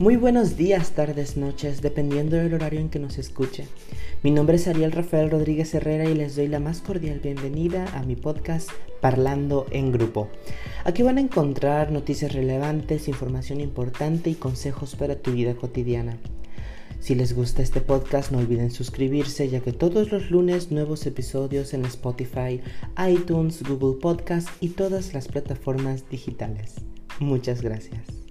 Muy buenos días, tardes, noches, dependiendo del horario en que nos escuche. Mi nombre es Ariel Rafael Rodríguez Herrera y les doy la más cordial bienvenida a mi podcast Parlando en Grupo. Aquí van a encontrar noticias relevantes, información importante y consejos para tu vida cotidiana. Si les gusta este podcast no olviden suscribirse ya que todos los lunes nuevos episodios en Spotify, iTunes, Google Podcast y todas las plataformas digitales. Muchas gracias.